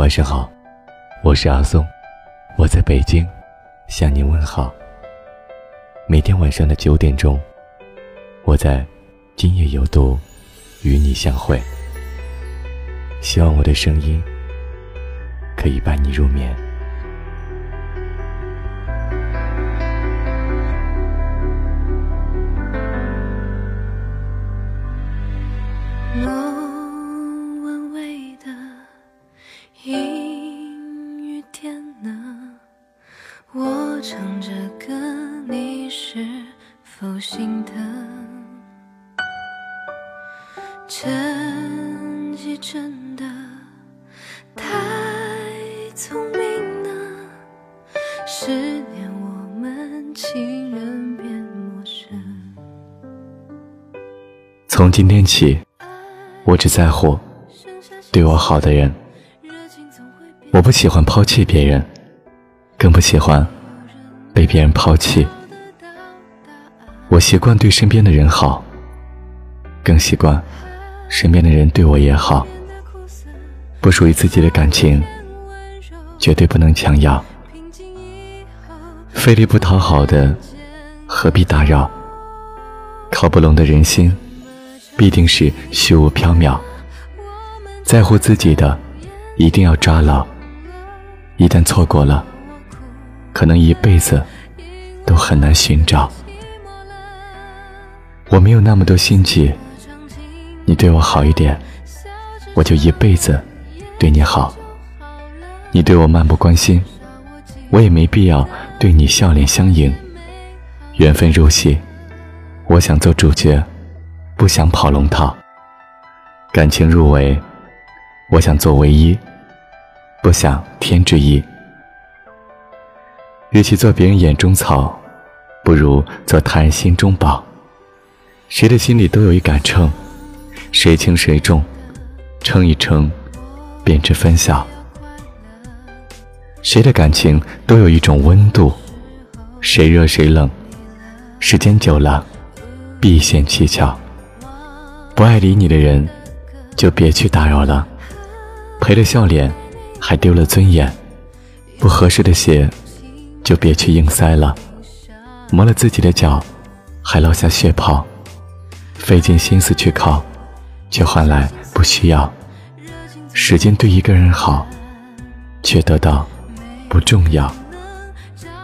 晚上好，我是阿松，我在北京向你问好。每天晚上的九点钟，我在今夜有毒与你相会。希望我的声音可以伴你入眠。唱着歌，你是否心疼，成绩真的太聪明了，十年我们情人变陌生。从今天起，我只在乎对我好的人。我不喜欢抛弃别人，更不喜欢被别人抛弃。我习惯对身边的人好，更习惯身边的人对我也好。不属于自己的感情，绝对不能强要。费力不讨好的，何必打扰？靠不拢的人心，必定是虚无缥缈。在乎自己的，一定要抓牢。一旦错过了，可能一辈子都很难寻找。我没有那么多心机，你对我好一点，我就一辈子对你好。你对我漫不关心，我也没必要对你笑脸相迎。缘分如戏，我想做主角，不想跑龙套。感情入围，我想做唯一，不想添之一。与其做别人眼中草，不如做他人心中宝。谁的心里都有一杆秤，谁轻谁重，称一称，便知分晓。谁的感情都有一种温度，谁热谁冷，时间久了，必显蹊跷。不爱理你的人，就别去打扰了。赔了笑脸，还丢了尊严。不合适的鞋，就别去硬塞了。磨了自己的脚，还落下血泡。费尽心思去靠，却换来不需要；时间对一个人好，却得到不重要。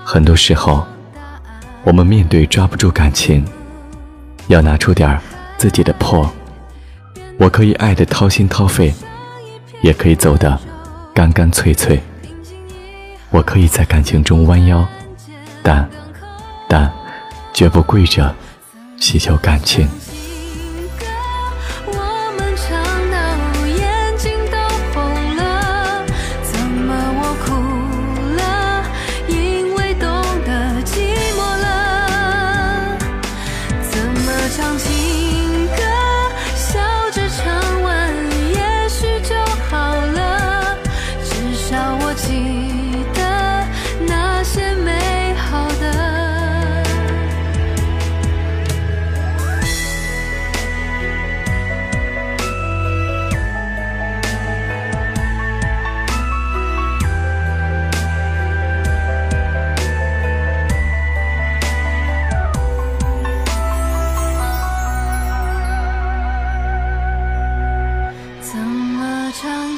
很多时候，我们面对抓不住感情，要拿出点自己的魄。我可以爱的掏心掏肺，也可以走的干干脆脆。我可以在感情中弯腰，但但绝不跪着祈求感情。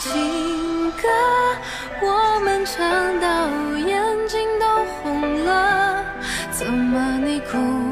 情歌我们唱到眼睛都红了怎么你哭？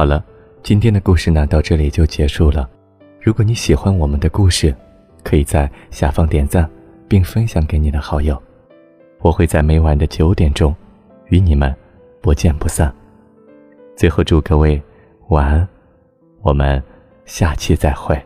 好了，今天的故事呢到这里就结束了。如果你喜欢我们的故事，可以在下方点赞，并分享给你的好友。我会在每晚的九点钟，与你们不见不散。最后祝各位晚安，我们下期再会。